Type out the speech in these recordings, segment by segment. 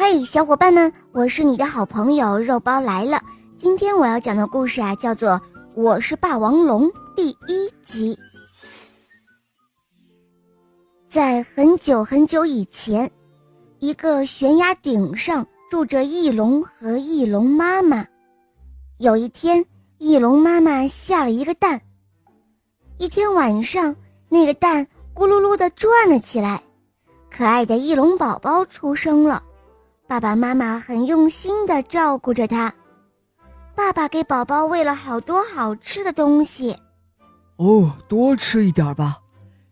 嘿，小伙伴们，我是你的好朋友肉包来了。今天我要讲的故事啊，叫做《我是霸王龙》第一集。在很久很久以前，一个悬崖顶上住着翼龙和翼龙妈妈。有一天，翼龙妈妈下了一个蛋。一天晚上，那个蛋咕噜噜地转了起来，可爱的翼龙宝宝出生了。爸爸妈妈很用心的照顾着它。爸爸给宝宝喂了好多好吃的东西。哦，多吃一点吧，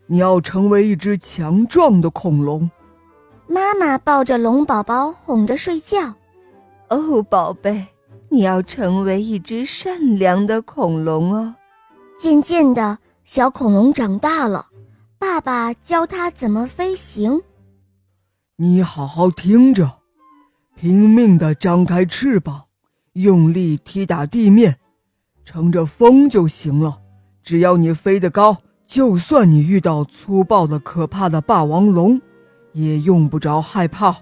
你要成为一只强壮的恐龙。妈妈抱着龙宝宝哄着睡觉。哦，宝贝，你要成为一只善良的恐龙哦。渐渐的，小恐龙长大了，爸爸教它怎么飞行。你好好听着。拼命地张开翅膀，用力踢打地面，乘着风就行了。只要你飞得高，就算你遇到粗暴的、可怕的霸王龙，也用不着害怕。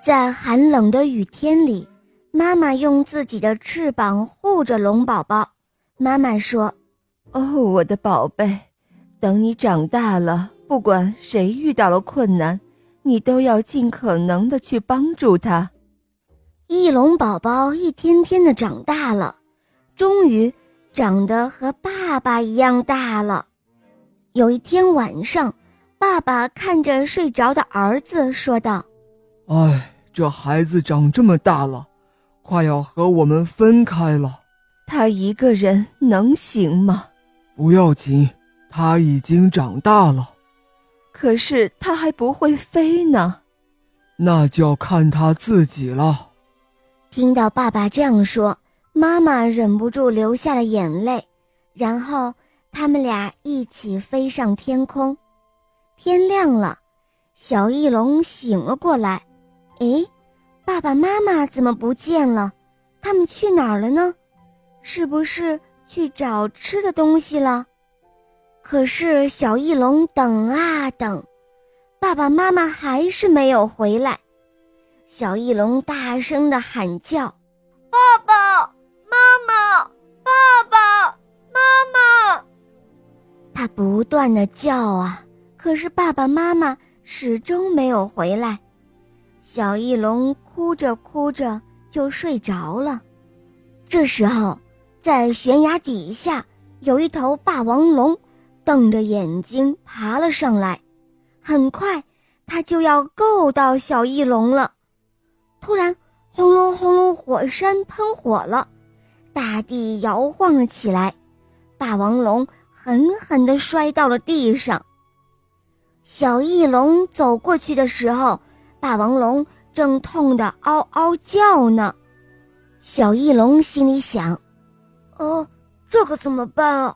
在寒冷的雨天里，妈妈用自己的翅膀护着龙宝宝。妈妈说：“哦，我的宝贝，等你长大了，不管谁遇到了困难。”你都要尽可能的去帮助他。翼龙宝宝一天天的长大了，终于长得和爸爸一样大了。有一天晚上，爸爸看着睡着的儿子说道：“哎，这孩子长这么大了，快要和我们分开了。他一个人能行吗？不要紧，他已经长大了。”可是它还不会飞呢，那就要看它自己了。听到爸爸这样说，妈妈忍不住流下了眼泪。然后他们俩一起飞上天空。天亮了，小翼龙醒了过来。诶，爸爸妈妈怎么不见了？他们去哪儿了呢？是不是去找吃的东西了？可是小翼龙等啊等，爸爸妈妈还是没有回来。小翼龙大声的喊叫：“爸爸妈妈，爸爸妈妈！”他不断的叫啊，可是爸爸妈妈始终没有回来。小翼龙哭着哭着就睡着了。这时候，在悬崖底下有一头霸王龙。瞪着眼睛爬了上来，很快，他就要够到小翼龙了。突然，轰隆轰隆，火山喷火了，大地摇晃了起来，霸王龙狠狠地摔到了地上。小翼龙走过去的时候，霸王龙正痛得嗷嗷叫呢。小翼龙心里想：“哦，这可怎么办啊？”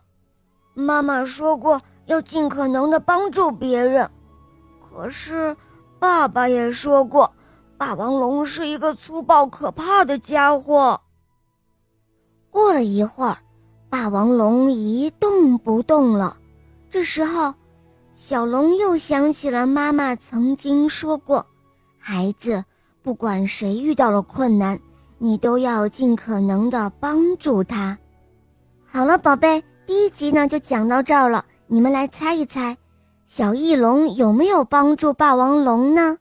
妈妈说过要尽可能的帮助别人，可是爸爸也说过，霸王龙是一个粗暴可怕的家伙。过了一会儿，霸王龙一动不动了。这时候，小龙又想起了妈妈曾经说过：“孩子，不管谁遇到了困难，你都要尽可能的帮助他。”好了，宝贝。第一集呢就讲到这儿了，你们来猜一猜，小翼龙有没有帮助霸王龙呢？